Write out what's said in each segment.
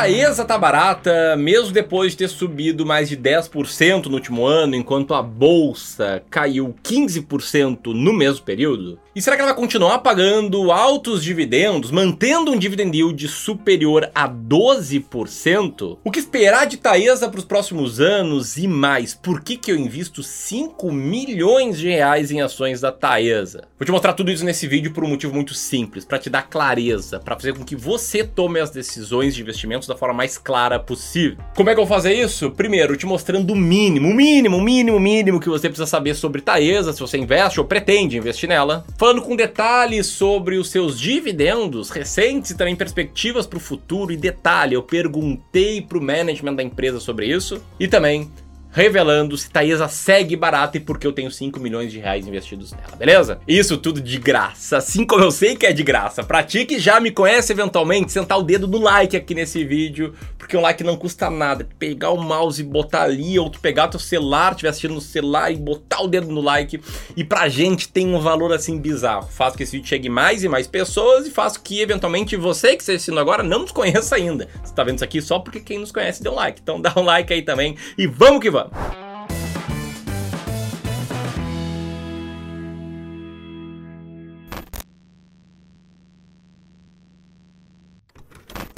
Taesa tá barata, mesmo depois de ter subido mais de 10% no último ano, enquanto a bolsa caiu 15% no mesmo período? E será que ela vai continuar pagando altos dividendos, mantendo um dividend yield superior a 12%? O que esperar de Taesa para os próximos anos e mais? Por que, que eu invisto 5 milhões de reais em ações da Taesa? Vou te mostrar tudo isso nesse vídeo por um motivo muito simples, para te dar clareza, para fazer com que você tome as decisões de investimentos da forma mais clara possível. Como é que eu vou fazer isso? Primeiro, te mostrando o mínimo, o mínimo, o mínimo, o mínimo que você precisa saber sobre Taesa, se você investe ou pretende investir nela. Falando com detalhes sobre os seus dividendos recentes e também perspectivas para o futuro. E detalhe, eu perguntei para o management da empresa sobre isso. E também revelando se Taesa segue barata e por que eu tenho 5 milhões de reais investidos nela, beleza? Isso tudo de graça, assim como eu sei que é de graça. Pra ti que já me conhece eventualmente, sentar o dedo no like aqui nesse vídeo, porque um like não custa nada. Pegar o mouse e botar ali, ou tu pegar teu celular, estiver assistindo no celular e botar o dedo no like. E pra gente tem um valor assim bizarro. Faz que esse vídeo chegue mais e mais pessoas e faz que eventualmente você que está assistindo agora não nos conheça ainda. Você tá vendo isso aqui só porque quem nos conhece deu like. Então dá um like aí também e vamos que vamos! Vamos.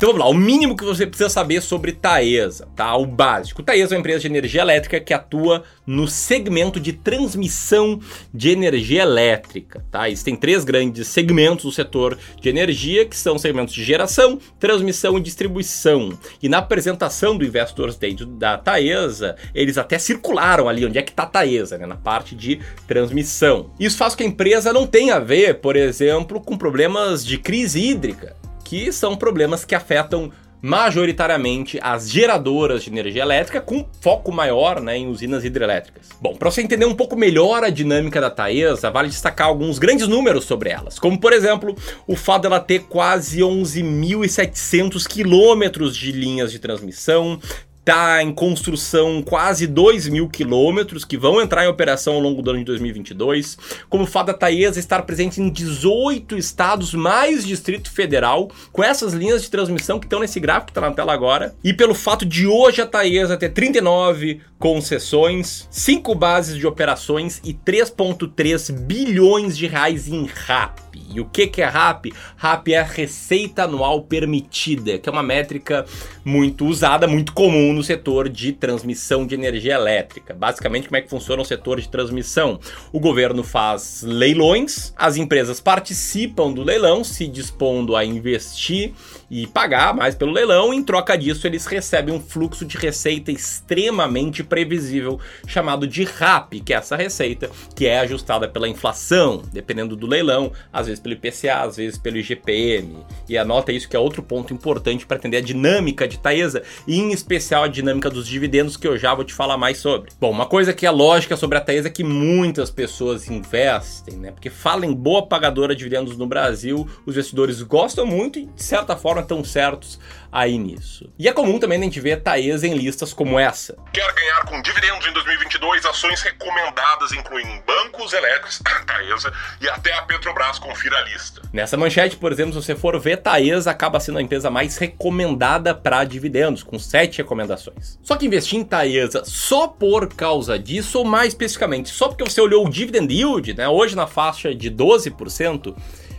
Então vamos lá, o mínimo que você precisa saber sobre Taesa, tá? O básico. Taesa é uma empresa de energia elétrica que atua no segmento de transmissão de energia elétrica, tá? Existem três grandes segmentos do setor de energia, que são segmentos de geração, transmissão e distribuição. E na apresentação do Investors Day da Taesa, eles até circularam ali onde é que tá a Taesa, né? Na parte de transmissão. Isso faz com que a empresa não tenha a ver, por exemplo, com problemas de crise hídrica que são problemas que afetam majoritariamente as geradoras de energia elétrica, com foco maior né, em usinas hidrelétricas. Bom, para você entender um pouco melhor a dinâmica da Taesa, vale destacar alguns grandes números sobre elas, como por exemplo o fato dela ter quase 11.700 quilômetros de linhas de transmissão, Está em construção quase 2 mil quilômetros que vão entrar em operação ao longo do ano de 2022. Como o fato da Taesa estar presente em 18 estados mais Distrito Federal, com essas linhas de transmissão que estão nesse gráfico que está na tela agora. E pelo fato de hoje a Taesa ter 39 concessões, 5 bases de operações e 3,3 bilhões de reais em RAP. E o que, que é RAP? RAP é a receita anual permitida, que é uma métrica muito usada, muito comum no setor de transmissão de energia elétrica. Basicamente, como é que funciona o setor de transmissão? O governo faz leilões, as empresas participam do leilão, se dispondo a investir e pagar mais pelo leilão. Em troca disso, eles recebem um fluxo de receita extremamente previsível, chamado de RAP, que é essa receita que é ajustada pela inflação, dependendo do leilão, às vezes pelo IPCA, às vezes pelo IGPM. E anota isso que é outro ponto importante para entender a dinâmica de Taesa, e em especial a dinâmica dos dividendos, que eu já vou te falar mais sobre. Bom, uma coisa que é lógica sobre a Taesa é que muitas pessoas investem, né? Porque fala em boa pagadora de dividendos no Brasil, os investidores gostam muito e, de certa forma, estão certos aí nisso. E é comum também a gente ver Taesa em listas como essa. Quer ganhar com dividendos em 2022? Ações recomendadas incluem bancos elétricos, Taesa, e até a Petrobras. Confira a lista. Nessa manchete, por exemplo, se você for ver, Taesa acaba sendo a empresa mais recomendada para dividendos, com sete recomendações. Só que investir em Taesa só por causa disso, ou mais especificamente, só porque você olhou o dividend yield, né, hoje na faixa de 12%,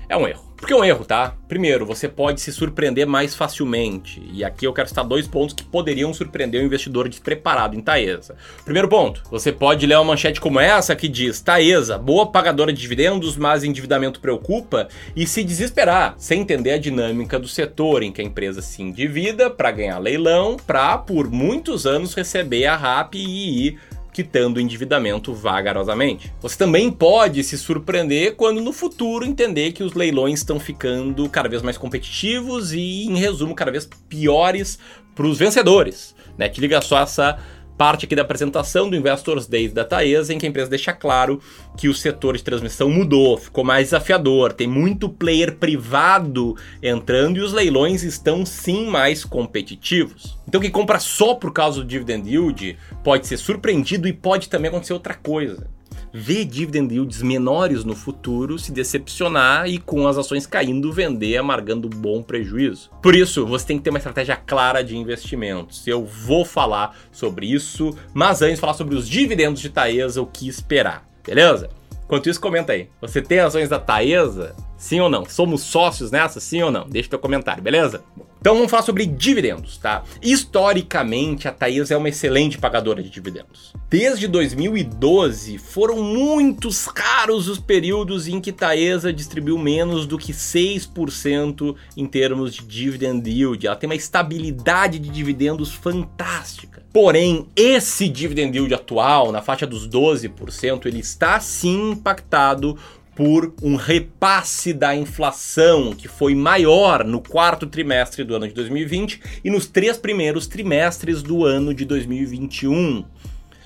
é um erro. Porque é um erro, tá? Primeiro, você pode se surpreender mais facilmente. E aqui eu quero citar dois pontos que poderiam surpreender o investidor despreparado em Taesa. Primeiro ponto, você pode ler uma manchete como essa que diz: Taesa, boa pagadora de dividendos, mas endividamento preocupa, e se desesperar, sem entender a dinâmica do setor em que a empresa se endivida para ganhar leilão, para por muitos anos receber a RAP e quitando o endividamento vagarosamente. Você também pode se surpreender quando no futuro entender que os leilões estão ficando cada vez mais competitivos e, em resumo, cada vez piores para os vencedores. Né? Te liga só essa parte aqui da apresentação do Investors Day da Taesa, em que a empresa deixa claro que o setor de transmissão mudou, ficou mais desafiador, tem muito player privado entrando e os leilões estão sim mais competitivos. Então quem compra só por causa do dividend yield pode ser surpreendido e pode também acontecer outra coisa. Ver dividend yields menores no futuro, se decepcionar e com as ações caindo, vender, amargando bom prejuízo. Por isso, você tem que ter uma estratégia clara de investimentos. Eu vou falar sobre isso, mas antes falar sobre os dividendos de Taesa, o que esperar, beleza? Enquanto isso, comenta aí. Você tem ações da Taesa? Sim ou não? Somos sócios nessa? Sim ou não? Deixa teu comentário, beleza? Então vamos falar sobre dividendos, tá? Historicamente, a Taesa é uma excelente pagadora de dividendos. Desde 2012, foram muitos raros os períodos em que Taesa distribuiu menos do que 6% em termos de dividend yield. Ela tem uma estabilidade de dividendos fantástica. Porém, esse dividend yield atual, na faixa dos 12%, ele está sim impactado por um repasse da inflação que foi maior no quarto trimestre do ano de 2020 e nos três primeiros trimestres do ano de 2021.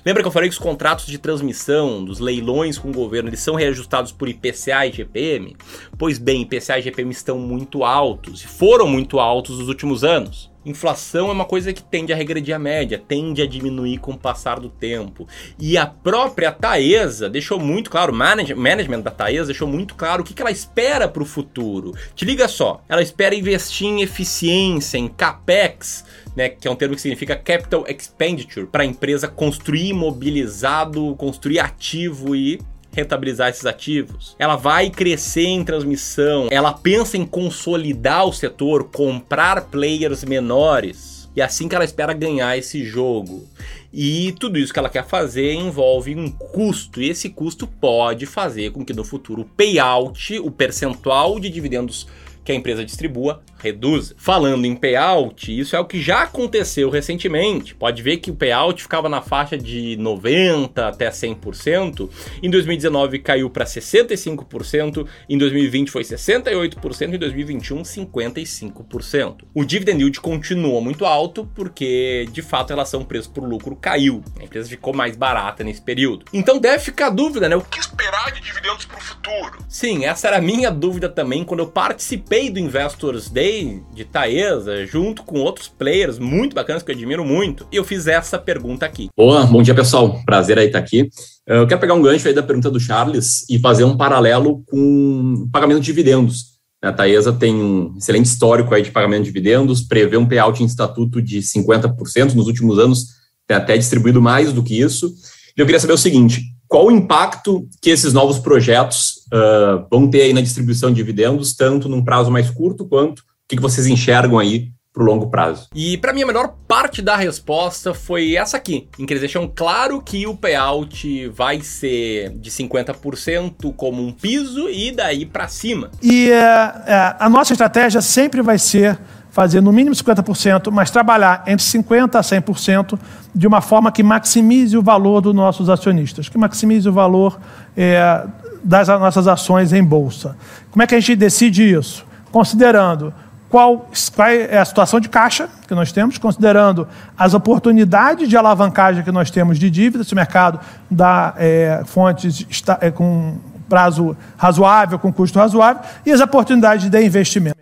Lembra que eu falei que os contratos de transmissão dos leilões com o governo eles são reajustados por IPCA e GPM? Pois bem, IPCA e GPM estão muito altos e foram muito altos nos últimos anos. Inflação é uma coisa que tende a regredir a média, tende a diminuir com o passar do tempo. E a própria Taesa deixou muito claro, o management da Taesa deixou muito claro o que ela espera para o futuro. Te liga só, ela espera investir em eficiência, em capex, né, que é um termo que significa capital expenditure, para a empresa construir imobilizado, construir ativo e rentabilizar esses ativos. Ela vai crescer em transmissão, ela pensa em consolidar o setor, comprar players menores. E é assim que ela espera ganhar esse jogo. E tudo isso que ela quer fazer envolve um custo, e esse custo pode fazer com que no futuro o payout, o percentual de dividendos que a empresa distribua reduza. Falando em payout, isso é o que já aconteceu recentemente. Pode ver que o payout ficava na faixa de 90 até 100%. Em 2019 caiu para 65%, em 2020 foi 68% e em 2021 55%. O dividend yield continua muito alto porque, de fato, a relação preço por lucro caiu. A empresa ficou mais barata nesse período. Então deve ficar a dúvida, né? O que esperar de para o futuro? Sim, essa era a minha dúvida também quando eu participei do Investors Day de Taesa, junto com outros players muito bacanas que eu admiro muito, e eu fiz essa pergunta aqui. Boa, bom dia pessoal, prazer aí estar aqui. Eu quero pegar um gancho aí da pergunta do Charles e fazer um paralelo com pagamento de dividendos. A Taesa tem um excelente histórico aí de pagamento de dividendos, prevê um payout em estatuto de 50%, nos últimos anos tem até distribuído mais do que isso. E eu queria saber o seguinte, qual o impacto que esses novos projetos uh, vão ter aí na distribuição de dividendos, tanto num prazo mais curto quanto que, que vocês enxergam aí para o longo prazo? E para mim a melhor parte da resposta foi essa aqui, em que eles deixam claro que o payout vai ser de 50% como um piso e daí para cima. E é, a nossa estratégia sempre vai ser fazer no mínimo 50%, mas trabalhar entre 50% a 100% de uma forma que maximize o valor dos nossos acionistas, que maximize o valor é, das nossas ações em bolsa. Como é que a gente decide isso? Considerando qual, qual é a situação de caixa que nós temos, considerando as oportunidades de alavancagem que nós temos de dívida, se o mercado dá é, fontes está, é, com prazo razoável, com custo razoável, e as oportunidades de investimento.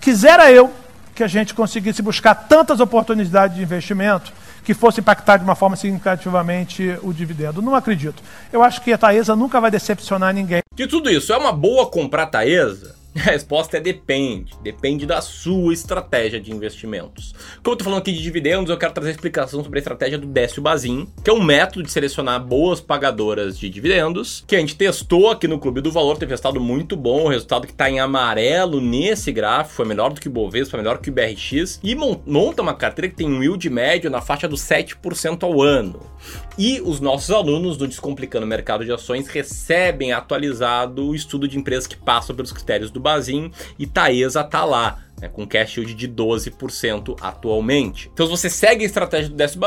Quisera eu que a gente conseguisse buscar tantas oportunidades de investimento que fosse impactar de uma forma significativamente o dividendo. Não acredito. Eu acho que a Taesa nunca vai decepcionar ninguém. De tudo isso, é uma boa comprar Taesa? A resposta é depende. Depende da sua estratégia de investimentos. Como eu tô falando aqui de dividendos, eu quero trazer explicação sobre a estratégia do Décio Bazin, que é um método de selecionar boas pagadoras de dividendos, que a gente testou aqui no Clube do Valor, teve resultado muito bom, o resultado que está em amarelo nesse gráfico, foi melhor do que o Bovespa, foi melhor que o BRX, e monta uma carteira que tem um yield médio na faixa dos 7% ao ano. E os nossos alunos do Descomplicando o Mercado de Ações recebem atualizado o estudo de empresas que passam pelos critérios do Bazin e Taesa tá lá. Né, com cash yield de 12% atualmente. Então, se você segue a estratégia do Décio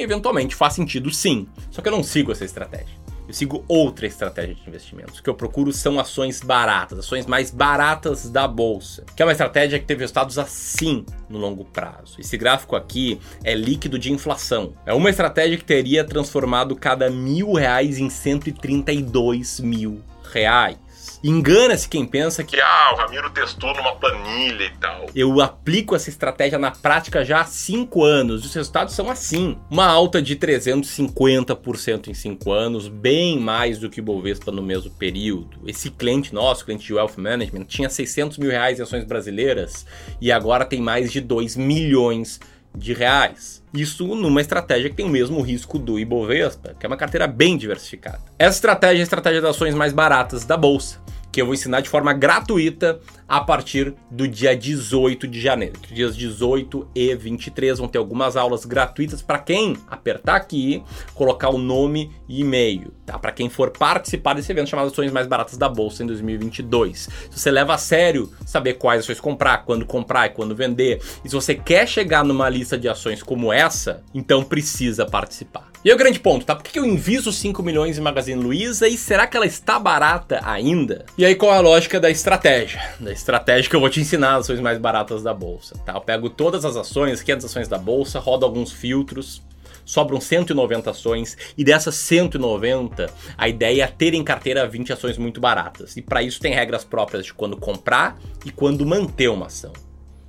eventualmente faz sentido sim. Só que eu não sigo essa estratégia. Eu sigo outra estratégia de investimentos. O que eu procuro são ações baratas, ações mais baratas da bolsa, que é uma estratégia que teve resultados assim no longo prazo. Esse gráfico aqui é líquido de inflação. É uma estratégia que teria transformado cada mil reais em 132 mil reais. Engana-se quem pensa que ah, o Ramiro testou numa planilha e tal. eu aplico essa estratégia na prática já há 5 anos. Os resultados são assim. Uma alta de 350% em 5 anos, bem mais do que o Bovespa no mesmo período. Esse cliente nosso, cliente de Wealth Management, tinha 600 mil reais em ações brasileiras e agora tem mais de 2 milhões de reais. Isso numa estratégia que tem o mesmo risco do Ibovespa, que é uma carteira bem diversificada. Essa estratégia é a estratégia das ações mais baratas da bolsa, que eu vou ensinar de forma gratuita a partir do dia 18 de janeiro. Dias 18 e 23 vão ter algumas aulas gratuitas para quem apertar aqui, colocar o nome e e-mail, tá? Para quem for participar desse evento chamado Ações Mais Baratas da Bolsa em 2022. Se você leva a sério saber quais ações comprar, quando comprar e quando vender, e se você quer chegar numa lista de ações como essa, então precisa participar. E aí o grande ponto, tá? Por que eu invisto 5 milhões em Magazine Luiza e será que ela está barata ainda? E aí qual é a lógica da estratégia? Da estratégia que eu vou te ensinar as ações mais baratas da bolsa, tá? Eu pego todas as ações, 500 ações da bolsa, rodo alguns filtros, sobram 190 ações e dessas 190, a ideia é ter em carteira 20 ações muito baratas. E para isso tem regras próprias de quando comprar e quando manter uma ação.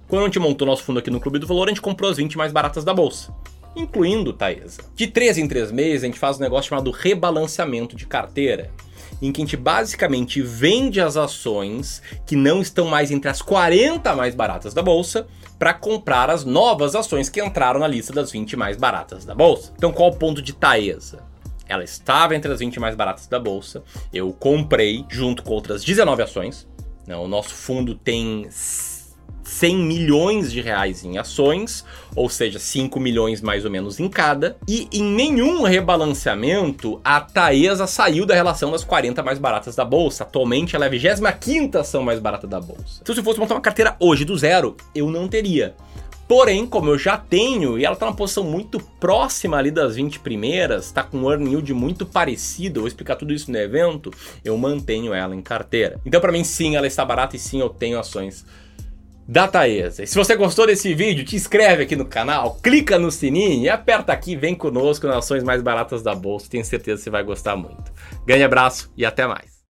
Quando a gente montou nosso fundo aqui no Clube do Valor, a gente comprou as 20 mais baratas da bolsa incluindo Taesa. De 3 em 3 meses, a gente faz um negócio chamado rebalanceamento de carteira, em que a gente basicamente vende as ações que não estão mais entre as 40 mais baratas da bolsa para comprar as novas ações que entraram na lista das 20 mais baratas da bolsa. Então, qual o ponto de Taesa? Ela estava entre as 20 mais baratas da bolsa. Eu comprei junto com outras 19 ações. Não, o nosso fundo tem 100 milhões de reais em ações, ou seja, 5 milhões mais ou menos em cada, e em nenhum rebalanceamento a Taesa saiu da relação das 40 mais baratas da bolsa. Atualmente ela é a 25 ação mais barata da bolsa. Então, se eu fosse montar uma carteira hoje do zero, eu não teria. Porém, como eu já tenho, e ela está numa posição muito próxima ali das 20 primeiras, está com um earning yield muito parecido, vou explicar tudo isso no evento, eu mantenho ela em carteira. Então, para mim, sim, ela está barata e sim, eu tenho ações da Taesa. E se você gostou desse vídeo, te inscreve aqui no canal, clica no sininho e aperta aqui, vem conosco nas ações mais baratas da bolsa. Tenho certeza que você vai gostar muito. Grande abraço e até mais.